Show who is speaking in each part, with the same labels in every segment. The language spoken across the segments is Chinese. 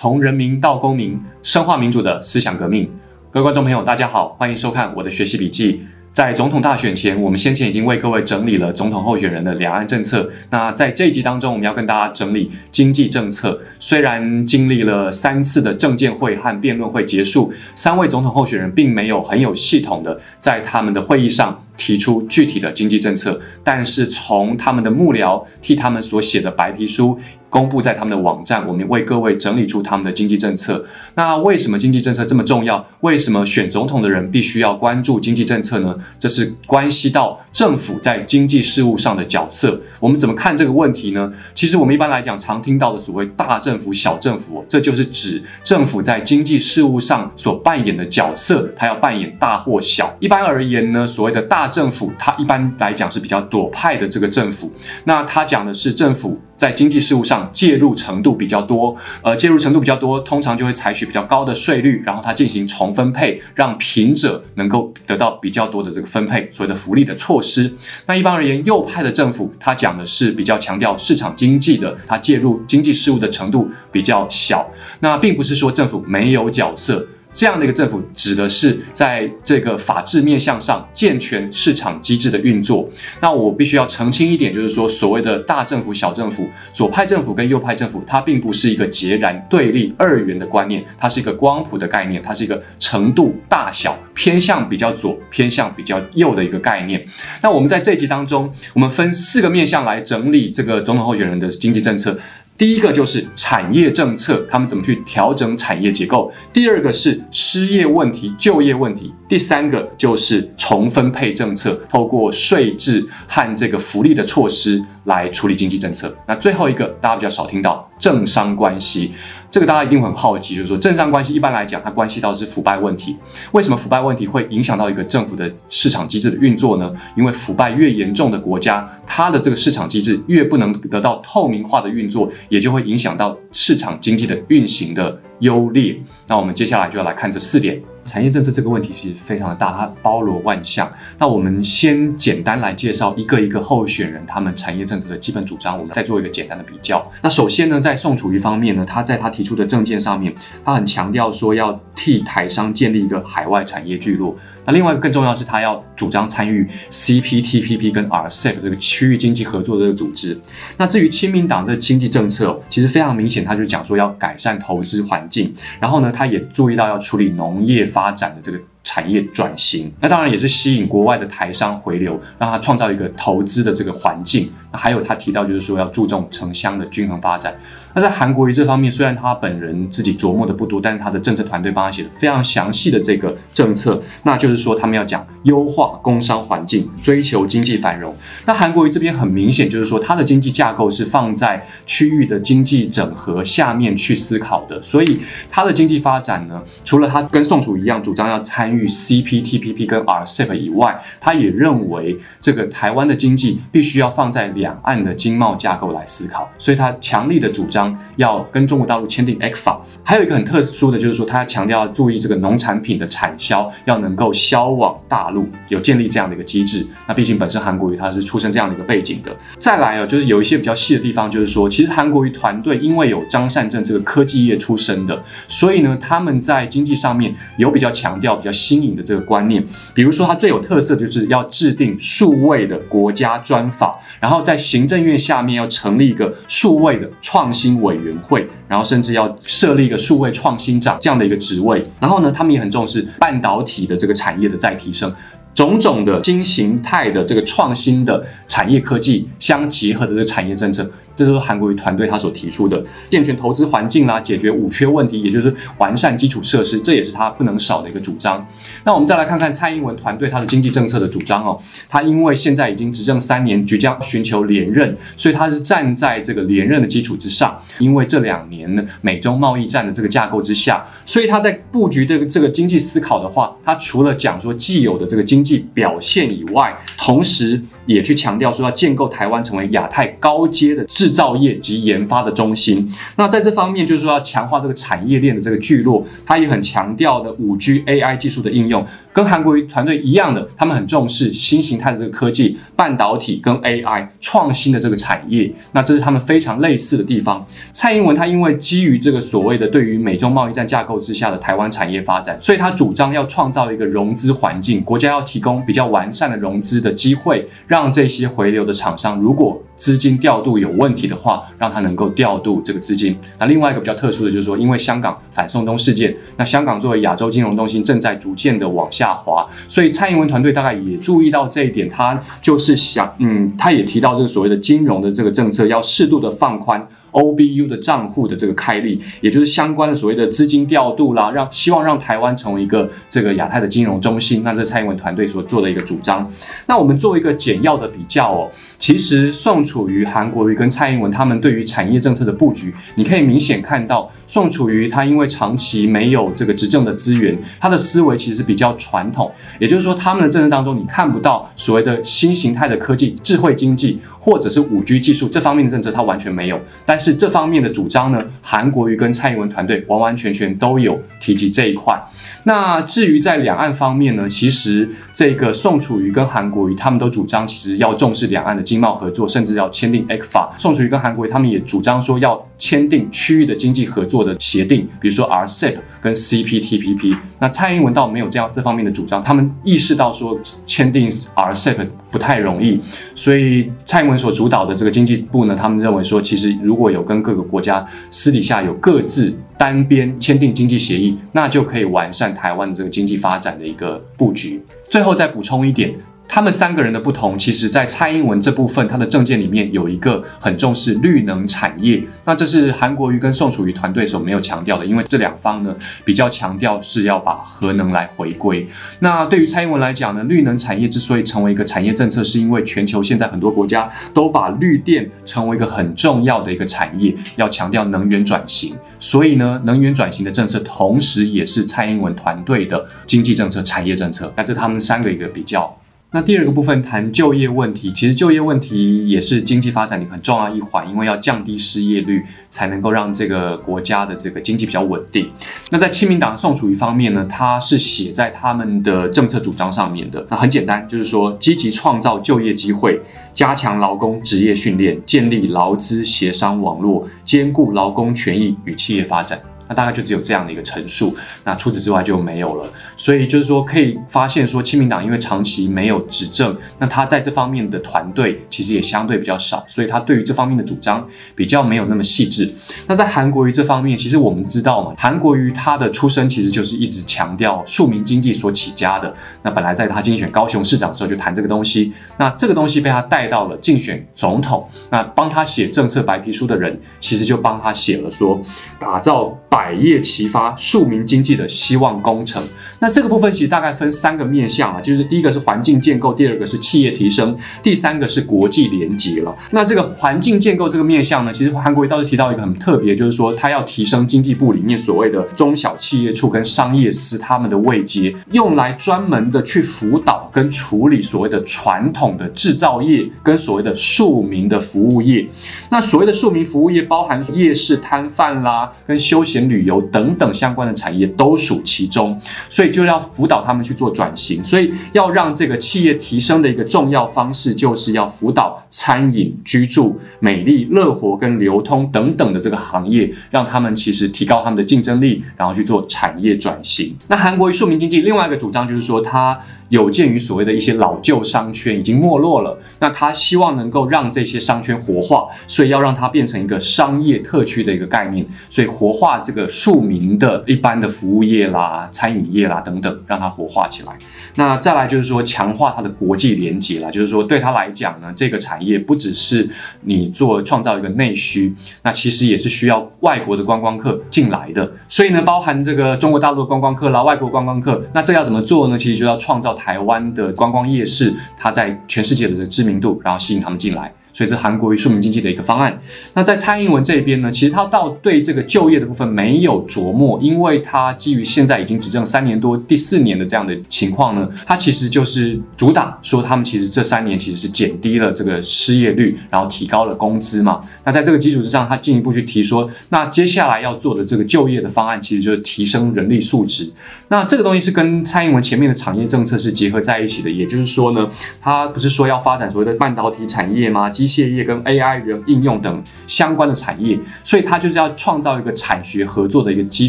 Speaker 1: 从人民到公民，深化民主的思想革命。各位观众朋友，大家好，欢迎收看我的学习笔记。在总统大选前，我们先前已经为各位整理了总统候选人的两岸政策。那在这一集当中，我们要跟大家整理经济政策。虽然经历了三次的政见会和辩论会结束，三位总统候选人并没有很有系统的在他们的会议上提出具体的经济政策，但是从他们的幕僚替他们所写的白皮书。公布在他们的网站，我们为各位整理出他们的经济政策。那为什么经济政策这么重要？为什么选总统的人必须要关注经济政策呢？这是关系到政府在经济事务上的角色。我们怎么看这个问题呢？其实我们一般来讲常听到的所谓大政府、小政府，这就是指政府在经济事务上所扮演的角色，它要扮演大或小。一般而言呢，所谓的大政府，它一般来讲是比较左派的这个政府。那它讲的是政府。在经济事务上介入程度比较多，呃，介入程度比较多，通常就会采取比较高的税率，然后它进行重分配，让贫者能够得到比较多的这个分配，所谓的福利的措施。那一般而言，右派的政府，他讲的是比较强调市场经济的，他介入经济事务的程度比较小。那并不是说政府没有角色。这样的一个政府指的是在这个法治面向上健全市场机制的运作。那我必须要澄清一点，就是说所谓的大政府、小政府、左派政府跟右派政府，它并不是一个截然对立二元的观念，它是一个光谱的概念，它是一个程度大小偏向比较左、偏向比较右的一个概念。那我们在这集当中，我们分四个面向来整理这个总统候选人的经济政策。第一个就是产业政策，他们怎么去调整产业结构；第二个是失业问题、就业问题；第三个就是重分配政策，透过税制和这个福利的措施来处理经济政策。那最后一个大家比较少听到政商关系。这个大家一定很好奇，就是说政商关系一般来讲，它关系到的是腐败问题。为什么腐败问题会影响到一个政府的市场机制的运作呢？因为腐败越严重的国家，它的这个市场机制越不能得到透明化的运作，也就会影响到市场经济的运行的优劣。那我们接下来就要来看这四点。产业政策这个问题其实非常的大，它包罗万象。那我们先简单来介绍一个一个候选人他们产业政策的基本主张，我们再做一个简单的比较。那首先呢，在宋楚瑜方面呢，他在他提出的政见上面，他很强调说要替台商建立一个海外产业聚落。那另外一个更重要是，他要主张参与 CPTPP 跟 RCEP 这个区域经济合作的这个组织。那至于亲民党的经济政策，其实非常明显，他就讲说要改善投资环境，然后呢，他也注意到要处理农业发展的这个。产业转型，那当然也是吸引国外的台商回流，让他创造一个投资的这个环境。那还有他提到，就是说要注重城乡的均衡发展。那在韩国瑜这方面，虽然他本人自己琢磨的不多，但是他的政策团队帮他写的非常详细的这个政策，那就是说他们要讲优化工商环境，追求经济繁荣。那韩国瑜这边很明显就是说，他的经济架构是放在区域的经济整合下面去思考的，所以他的经济发展呢，除了他跟宋楚一样主张要参与 CPTPP 跟 RCEP 以外，他也认为这个台湾的经济必须要放在两岸的经贸架构来思考，所以他强力的主张。要跟中国大陆签订 X 法，还有一个很特殊的就是说，他强调要注意这个农产品的产销要能够销往大陆，有建立这样的一个机制。那毕竟本身韩国瑜他是出身这样的一个背景的。再来啊，就是有一些比较细的地方，就是说，其实韩国瑜团队因为有张善政这个科技业出身的，所以呢，他们在经济上面有比较强调、比较新颖的这个观念。比如说，它最有特色就是要制定数位的国家专法，然后在行政院下面要成立一个数位的创新。委员会，然后甚至要设立一个数位创新长这样的一个职位，然后呢，他们也很重视半导体的这个产业的再提升，种种的新形态的这个创新的产业科技相结合的这个产业政策。这是韩国瑜团队他所提出的健全投资环境啦，解决五缺问题，也就是完善基础设施，这也是他不能少的一个主张。那我们再来看看蔡英文团队他的经济政策的主张哦。他因为现在已经执政三年，即将寻求连任，所以他是站在这个连任的基础之上。因为这两年呢，美中贸易战的这个架构之下，所以他在布局这个这个经济思考的话，他除了讲说既有的这个经济表现以外，同时也去强调说要建构台湾成为亚太高阶的制。造业及研发的中心，那在这方面就是说要强化这个产业链的这个聚落，它也很强调的五 G AI 技术的应用，跟韩国团队一样的，他们很重视新形态的这个科技、半导体跟 AI 创新的这个产业。那这是他们非常类似的地方。蔡英文他因为基于这个所谓的对于美中贸易战架构之下的台湾产业发展，所以他主张要创造一个融资环境，国家要提供比较完善的融资的机会，让这些回流的厂商如果资金调度有问题的话，让他能够调度这个资金。那另外一个比较特殊的就是说，因为香港反送中事件，那香港作为亚洲金融中心正在逐渐的往下滑，所以蔡英文团队大概也注意到这一点，他就是想，嗯，他也提到这个所谓的金融的这个政策要适度的放宽。OBU 的账户的这个开立，也就是相关的所谓的资金调度啦，让希望让台湾成为一个这个亚太的金融中心。那这蔡英文团队所做的一个主张。那我们做一个简要的比较哦，其实宋楚瑜、韩国瑜跟蔡英文他们对于产业政策的布局，你可以明显看到，宋楚瑜他因为长期没有这个执政的资源，他的思维其实比较传统，也就是说他们的政策当中你看不到所谓的新形态的科技、智慧经济或者是五 G 技术这方面的政策，他完全没有。但是这方面的主张呢，韩国瑜跟蔡英文团队完完全全都有提及这一块。那至于在两岸方面呢，其实这个宋楚瑜跟韩国瑜他们都主张，其实要重视两岸的经贸合作，甚至要签订 ECFA。宋楚瑜跟韩国瑜他们也主张说要签订区域的经济合作的协定，比如说 RCEP 跟 CPTPP。那蔡英文倒没有这样这方面的主张，他们意识到说签订 RCEP 不太容易，所以蔡英文所主导的这个经济部呢，他们认为说，其实如果有跟各个国家私底下有各自单边签订经济协议，那就可以完善台湾的这个经济发展的一个布局。最后再补充一点。他们三个人的不同，其实，在蔡英文这部分，他的政见里面有一个很重视绿能产业。那这是韩国瑜跟宋楚瑜团队所没有强调的，因为这两方呢比较强调是要把核能来回归。那对于蔡英文来讲呢，绿能产业之所以成为一个产业政策，是因为全球现在很多国家都把绿电成为一个很重要的一个产业，要强调能源转型。所以呢，能源转型的政策，同时也是蔡英文团队的经济政策、产业政策。那这他们三个一个比较。那第二个部分谈就业问题，其实就业问题也是经济发展里很重要一环，因为要降低失业率，才能够让这个国家的这个经济比较稳定。那在亲民党宋楚瑜方面呢，他是写在他们的政策主张上面的。那很简单，就是说积极创造就业机会，加强劳工职业训练，建立劳资协商网络，兼顾劳工权益与企业发展。那大概就只有这样的一个陈述，那除此之外就没有了。所以就是说，可以发现说，亲民党因为长期没有执政，那他在这方面的团队其实也相对比较少，所以他对于这方面的主张比较没有那么细致。那在韩国瑜这方面，其实我们知道嘛，韩国瑜他的出身其实就是一直强调庶民经济所起家的。那本来在他竞选高雄市长的时候就谈这个东西，那这个东西被他带到了竞选总统，那帮他写政策白皮书的人，其实就帮他写了说，打造百业齐发、庶民经济的希望工程。那这个部分其实大概分三个面向啊，就是第一个是环境建构，第二个是企业提升，第三个是国际连接了。那这个环境建构这个面向呢，其实韩国瑜倒是提到一个很特别，就是说他要提升经济部里面所谓的中小企业处跟商业司他们的位阶，用来专门的去辅导跟处理所谓的传统的制造业跟所谓的庶民的服务业。那所谓的庶民服务业，包含夜市摊贩啦，跟休闲旅游等等相关的产业都属其中，所以。就要辅导他们去做转型，所以要让这个企业提升的一个重要方式，就是要辅导餐饮、居住、美丽、乐活跟流通等等的这个行业，让他们其实提高他们的竞争力，然后去做产业转型。那韩国庶民经济另外一个主张就是说，他。有鉴于所谓的一些老旧商圈已经没落了，那他希望能够让这些商圈活化，所以要让它变成一个商业特区的一个概念，所以活化这个庶民的一般的服务业啦、餐饮业啦等等，让它活化起来。那再来就是说强化它的国际连接啦，就是说对他来讲呢，这个产业不只是你做创造一个内需，那其实也是需要外国的观光客进来的，所以呢，包含这个中国大陆的观光客啦、外国观光客，那这要怎么做呢？其实就要创造。台湾的观光夜市，它在全世界的知名度，然后吸引他们进来。所以这韩国瑜庶民经济的一个方案。那在蔡英文这边呢，其实他倒对这个就业的部分没有琢磨，因为他基于现在已经执政三年多、第四年的这样的情况呢，他其实就是主打说他们其实这三年其实是减低了这个失业率，然后提高了工资嘛。那在这个基础之上，他进一步去提说，那接下来要做的这个就业的方案，其实就是提升人力素质。那这个东西是跟蔡英文前面的产业政策是结合在一起的，也就是说呢，他不是说要发展所谓的半导体产业吗？机械业跟 AI 人应用等相关的产业，所以它就是要创造一个产学合作的一个机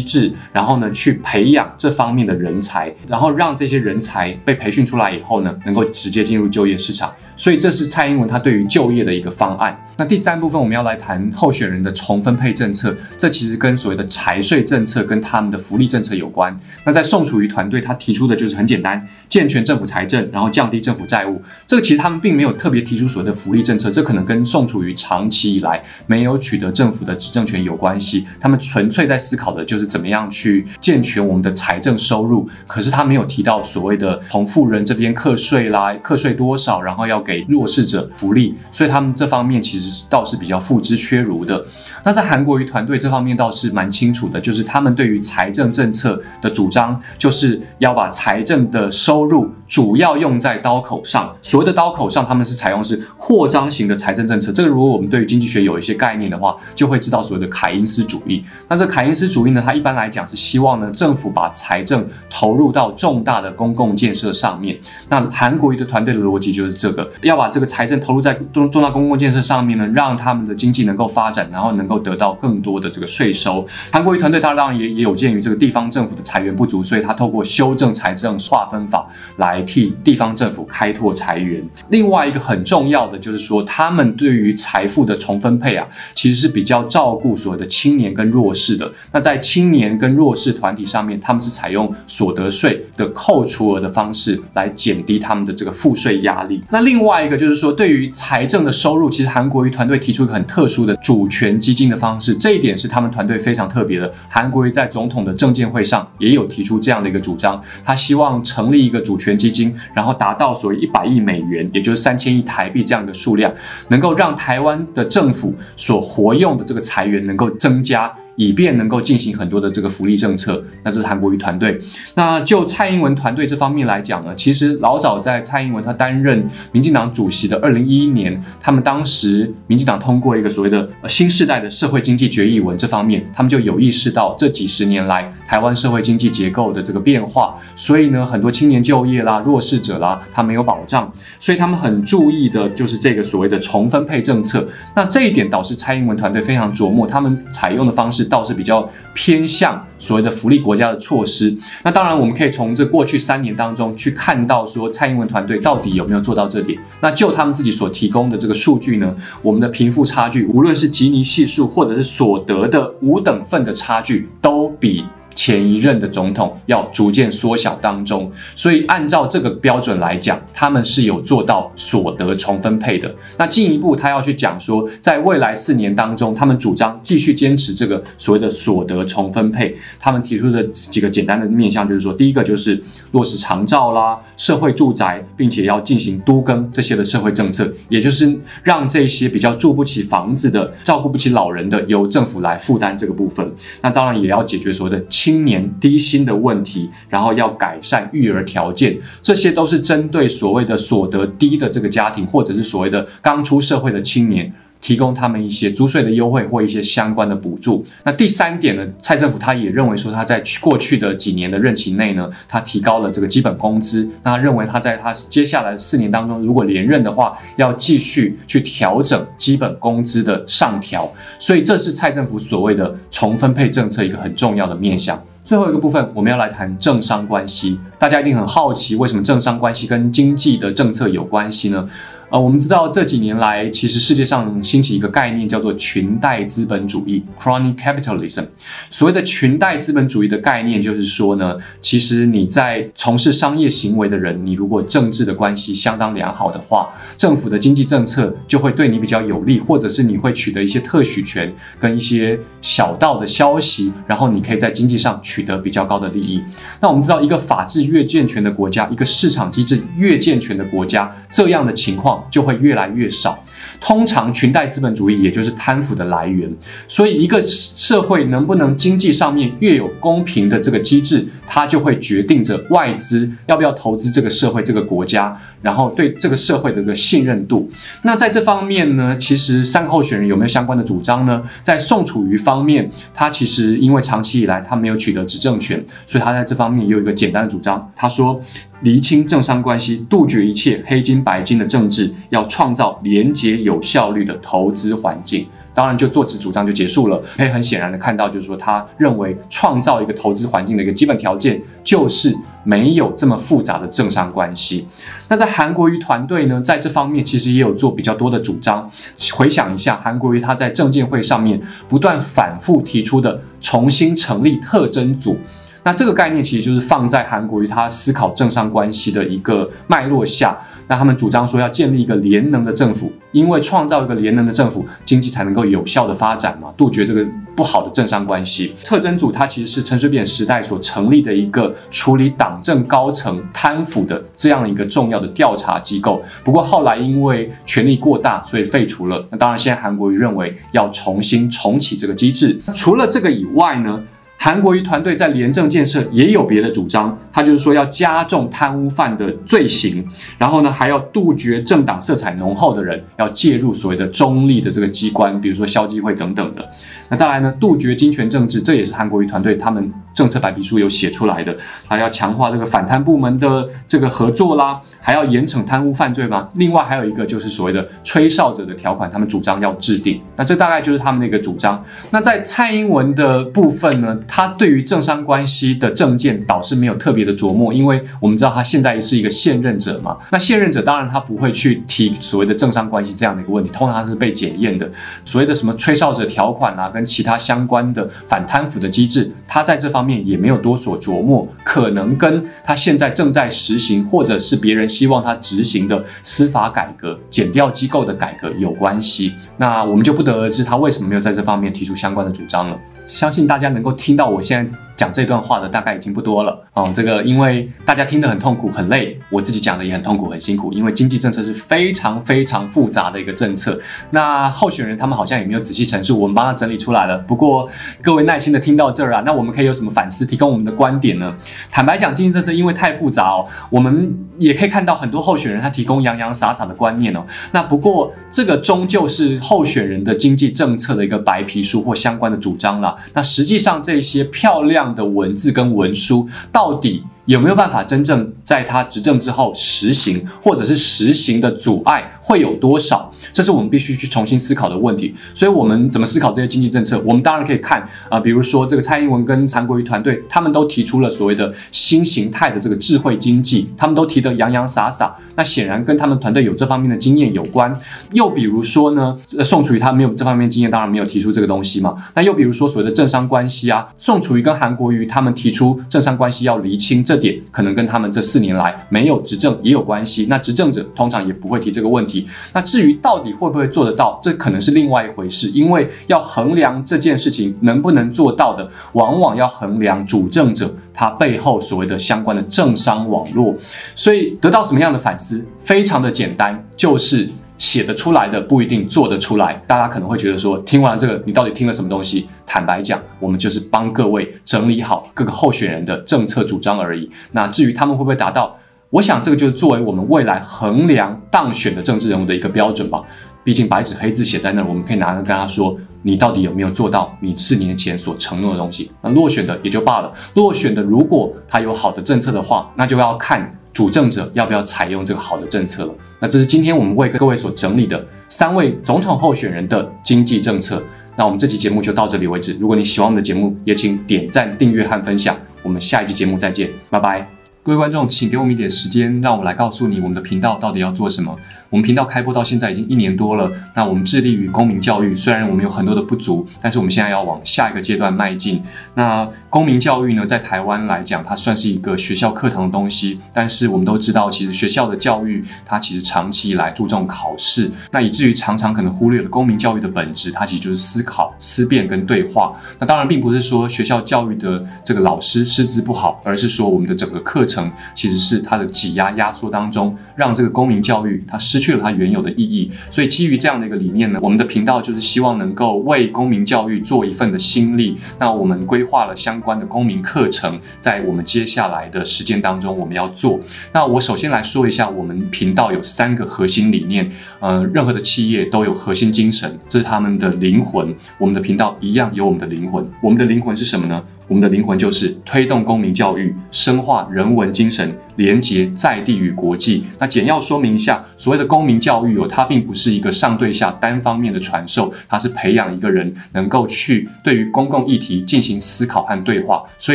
Speaker 1: 制，然后呢，去培养这方面的人才，然后让这些人才被培训出来以后呢，能够直接进入就业市场。所以这是蔡英文他对于就业的一个方案。那第三部分我们要来谈候选人的重分配政策，这其实跟所谓的财税政策跟他们的福利政策有关。那在宋楚瑜团队他提出的就是很简单，健全政府财政，然后降低政府债务。这个其实他们并没有特别提出所谓的福利政策，这可能跟宋楚瑜长期以来没有取得政府的执政权有关系。他们纯粹在思考的就是怎么样去健全我们的财政收入。可是他没有提到所谓的从富人这边课税啦，课税多少，然后要给给弱势者福利。所以他们这方面其实倒是比较付之阙如的。那在韩国瑜团队这方面倒是蛮清楚的，就是他们对于财政政策的主张，就是要把财政的收入主要用在刀口上。所谓的刀口上，他们是采用是扩张型的财政政策。这个如果我们对于经济学有一些概念的话，就会知道所谓的凯因斯主义。那这凯因斯主义呢，它一般来讲是希望呢政府把财政投入到重大的公共建设上面。那韩国瑜的团队的逻辑就是这个，要把这个财政投入在重重大公共建设上面呢，让他们的经济能够发展，然后能够得到更多的这个税收。韩国瑜团队他当然也也有鉴于这个地方政府的财源不足，所以他透过修正财政划分法来替地方政府开拓财源。另外一个很重要的就是说，他们对于财富的重分配啊，其实是比较照顾所谓的青年跟弱势的。那在青年跟弱势团体上面，他们是采用所得税的扣除额的方式来减低他们的这个赋税压力。那另外一个就是说，对于财政的收入，其实韩国瑜团队提出一个很特殊的主权基金的方式，这一点是他们团队非常特别的。韩国瑜在总统的证监会上也有提出这样的一个主张，他希望成立一个主权基金，然后达到所谓一百亿美元，也就是三千亿台币这样的数量，能够让台湾的政府所活用的这个财源能够增加。以便能够进行很多的这个福利政策，那这是韩国瑜团队。那就蔡英文团队这方面来讲呢，其实老早在蔡英文他担任民进党主席的二零一一年，他们当时民进党通过一个所谓的新时代的社会经济决议文，这方面他们就有意识到这几十年来台湾社会经济结构的这个变化，所以呢，很多青年就业啦、弱势者啦，他没有保障，所以他们很注意的就是这个所谓的重分配政策。那这一点导致蔡英文团队非常琢磨，他们采用的方式。倒是比较偏向所谓的福利国家的措施。那当然，我们可以从这过去三年当中去看到，说蔡英文团队到底有没有做到这点。那就他们自己所提供的这个数据呢，我们的贫富差距，无论是吉尼系数或者是所得的五等份的差距，都比。前一任的总统要逐渐缩小当中，所以按照这个标准来讲，他们是有做到所得重分配的。那进一步，他要去讲说，在未来四年当中，他们主张继续坚持这个所谓的所得重分配。他们提出的几个简单的面向，就是说，第一个就是落实长照啦、社会住宅，并且要进行都更这些的社会政策，也就是让这些比较住不起房子的、照顾不起老人的，由政府来负担这个部分。那当然也要解决所谓的。青年低薪的问题，然后要改善育儿条件，这些都是针对所谓的所得低的这个家庭，或者是所谓的刚出社会的青年，提供他们一些租税的优惠或一些相关的补助。那第三点呢，蔡政府他也认为说，他在过去的几年的任期内呢，他提高了这个基本工资。那他认为他在他接下来四年当中，如果连任的话，要继续去调整基本工资的上调。所以这是蔡政府所谓的重分配政策一个很重要的面向。最后一个部分，我们要来谈政商关系。大家一定很好奇，为什么政商关系跟经济的政策有关系呢？呃，我们知道这几年来，其实世界上兴起一个概念，叫做裙带资本主义 （crony capitalism）。所谓的裙带资本主义的概念，就是说呢，其实你在从事商业行为的人，你如果政治的关系相当良好的话，政府的经济政策就会对你比较有利，或者是你会取得一些特许权跟一些小道的消息，然后你可以在经济上取得比较高的利益。那我们知道，一个法治越健全的国家，一个市场机制越健全的国家，这样的情况。就会越来越少。通常裙带资本主义也就是贪腐的来源。所以，一个社会能不能经济上面越有公平的这个机制，它就会决定着外资要不要投资这个社会、这个国家，然后对这个社会的一个信任度。那在这方面呢，其实三个候选人有没有相关的主张呢？在宋楚瑜方面，他其实因为长期以来他没有取得执政权，所以他在这方面也有一个简单的主张。他说。厘清政商关系，杜绝一切黑金白金的政治，要创造廉洁有效率的投资环境。当然，就做此主张就结束了。可以很显然的看到，就是说他认为创造一个投资环境的一个基本条件，就是没有这么复杂的政商关系。那在韩国瑜团队呢，在这方面其实也有做比较多的主张。回想一下，韩国瑜他在证监会上面不断反复提出的重新成立特征组。那这个概念其实就是放在韩国瑜他思考政商关系的一个脉络下，那他们主张说要建立一个联能的政府，因为创造一个联能的政府，经济才能够有效的发展嘛，杜绝这个不好的政商关系。特征组它其实是陈水扁时代所成立的一个处理党政高层贪腐的这样一个重要的调查机构，不过后来因为权力过大，所以废除了。那当然，现在韩国瑜认为要重新重启这个机制。除了这个以外呢？韩国瑜团队在廉政建设也有别的主张，他就是说要加重贪污犯的罪行，然后呢还要杜绝政党色彩浓厚的人，要介入所谓的中立的这个机关，比如说消基会等等的。那再来呢，杜绝金权政治，这也是韩国瑜团队他们政策白皮书有写出来的，还要强化这个反贪部门的这个合作啦，还要严惩贪污犯罪吗？另外还有一个就是所谓的吹哨者的条款，他们主张要制定。那这大概就是他们那个主张。那在蔡英文的部分呢？他对于政商关系的政见倒是没有特别的琢磨，因为我们知道他现在是一个现任者嘛。那现任者当然他不会去提所谓的政商关系这样的一个问题，通常他是被检验的。所谓的什么吹哨者条款啊，跟其他相关的反贪腐的机制，他在这方面也没有多所琢磨，可能跟他现在正在实行，或者是别人希望他执行的司法改革、减掉机构的改革有关系。那我们就不得而知他为什么没有在这方面提出相关的主张了。相信大家能够听到我现在。讲这段话的大概已经不多了哦，这个因为大家听得很痛苦很累，我自己讲的也很痛苦很辛苦，因为经济政策是非常非常复杂的一个政策。那候选人他们好像也没有仔细陈述，我们帮他整理出来了。不过各位耐心的听到这儿啊，那我们可以有什么反思，提供我们的观点呢？坦白讲，经济政策因为太复杂哦，我们也可以看到很多候选人他提供洋洋洒洒的观念哦。那不过这个终究是候选人的经济政策的一个白皮书或相关的主张了。那实际上这些漂亮。这样的文字跟文书到底？有没有办法真正在他执政之后实行，或者是实行的阻碍会有多少？这是我们必须去重新思考的问题。所以，我们怎么思考这些经济政策？我们当然可以看啊，比如说这个蔡英文跟韩国瑜团队，他们都提出了所谓的新形态的这个智慧经济，他们都提得洋洋洒洒。那显然跟他们团队有这方面的经验有关。又比如说呢，宋楚瑜他没有这方面经验，当然没有提出这个东西嘛。那又比如说所谓的政商关系啊，宋楚瑜跟韩国瑜他们提出政商关系要厘清。这点可能跟他们这四年来没有执政也有关系。那执政者通常也不会提这个问题。那至于到底会不会做得到，这可能是另外一回事。因为要衡量这件事情能不能做到的，往往要衡量主政者他背后所谓的相关的政商网络。所以得到什么样的反思，非常的简单，就是。写得出来的不一定做得出来，大家可能会觉得说，听完这个你到底听了什么东西？坦白讲，我们就是帮各位整理好各个候选人的政策主张而已。那至于他们会不会达到，我想这个就是作为我们未来衡量当选的政治人物的一个标准吧。毕竟白纸黑字写在那儿，我们可以拿着跟他说，你到底有没有做到你四年前所承诺的东西？那落选的也就罢了，落选的如果他有好的政策的话，那就要看。主政者要不要采用这个好的政策了？那这是今天我们为各位所整理的三位总统候选人的经济政策。那我们这期节目就到这里为止。如果你喜欢我们的节目，也请点赞、订阅和分享。我们下一期节目再见，拜拜。各位观众，请给我们一点时间，让我来告诉你我们的频道到底要做什么。我们频道开播到现在已经一年多了，那我们致力于公民教育，虽然我们有很多的不足，但是我们现在要往下一个阶段迈进。那公民教育呢，在台湾来讲，它算是一个学校课堂的东西，但是我们都知道，其实学校的教育它其实长期以来注重考试，那以至于常常可能忽略了公民教育的本质，它其实就是思考、思辨跟对话。那当然并不是说学校教育的这个老师师资不好，而是说我们的整个课程程其实是它的挤压压缩当中，让这个公民教育它失。去了它原有的意义。所以基于这样的一个理念呢，我们的频道就是希望能够为公民教育做一份的心力。那我们规划了相关的公民课程，在我们接下来的时间当中我们要做。那我首先来说一下，我们频道有三个核心理念。呃，任何的企业都有核心精神，这是他们的灵魂。我们的频道一样有我们的灵魂。我们的灵魂是什么呢？我们的灵魂就是推动公民教育，深化人文精神，连接在地与国际。那简要说明一下，所谓的公民教育哦，它并不是一个上对下单方面的传授，它是培养一个人能够去对于公共议题进行思考和对话。所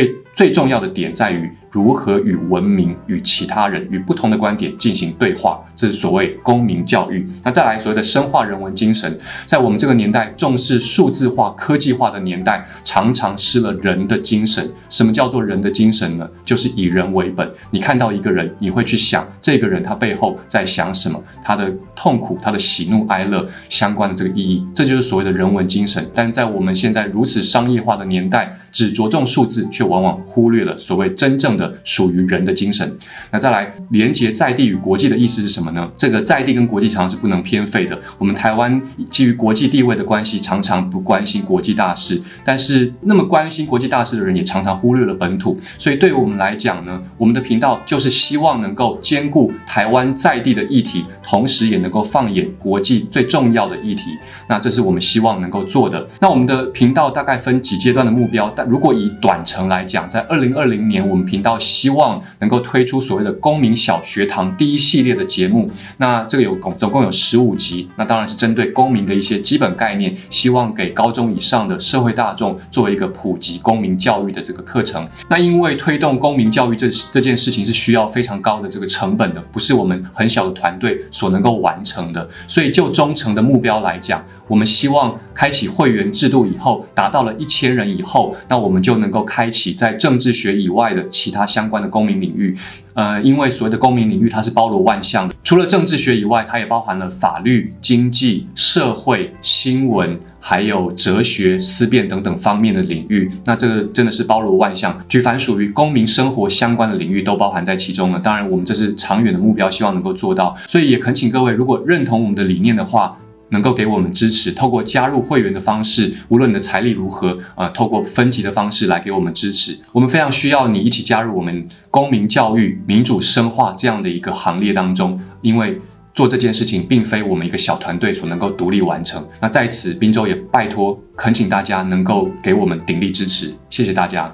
Speaker 1: 以最重要的点在于。如何与文明、与其他人、与不同的观点进行对话，这是所谓公民教育。那再来所谓的深化人文精神，在我们这个年代重视数字化、科技化的年代，常常失了人的精神。什么叫做人的精神呢？就是以人为本。你看到一个人，你会去想这个人他背后在想什么，他的痛苦、他的喜怒哀乐相关的这个意义，这就是所谓的人文精神。但在我们现在如此商业化的年代，只着重数字，却往往忽略了所谓真正。的属于人的精神，那再来连接在地与国际的意思是什么呢？这个在地跟国际常常是不能偏废的。我们台湾基于国际地位的关系，常常不关心国际大事，但是那么关心国际大事的人，也常常忽略了本土。所以对于我们来讲呢，我们的频道就就是希望能够兼顾台湾在地的议题，同时也能够放眼国际最重要的议题。那这是我们希望能够做的。那我们的频道大概分几阶段的目标，但如果以短程来讲，在二零二零年，我们频道。希望能够推出所谓的公民小学堂第一系列的节目，那这个有总共有十五集，那当然是针对公民的一些基本概念，希望给高中以上的社会大众作为一个普及公民教育的这个课程。那因为推动公民教育这这件事情是需需要非常高的这个成本的，不是我们很小的团队所能够完成的，所以就忠诚的目标来讲，我们希望开启会员制度以后，达到了一千人以后，那我们就能够开启在政治学以外的其他。相关的公民领域，呃，因为所谓的公民领域它是包罗万象的，除了政治学以外，它也包含了法律、经济、社会、新闻，还有哲学、思辨等等方面的领域。那这个真的是包罗万象，举凡属于公民生活相关的领域都包含在其中了。当然，我们这是长远的目标，希望能够做到。所以也恳请各位，如果认同我们的理念的话。能够给我们支持，透过加入会员的方式，无论你的财力如何，啊，透过分级的方式来给我们支持。我们非常需要你一起加入我们公民教育、民主深化这样的一个行列当中，因为做这件事情并非我们一个小团队所能够独立完成。那在此，滨州也拜托恳请大家能够给我们鼎力支持，谢谢大家。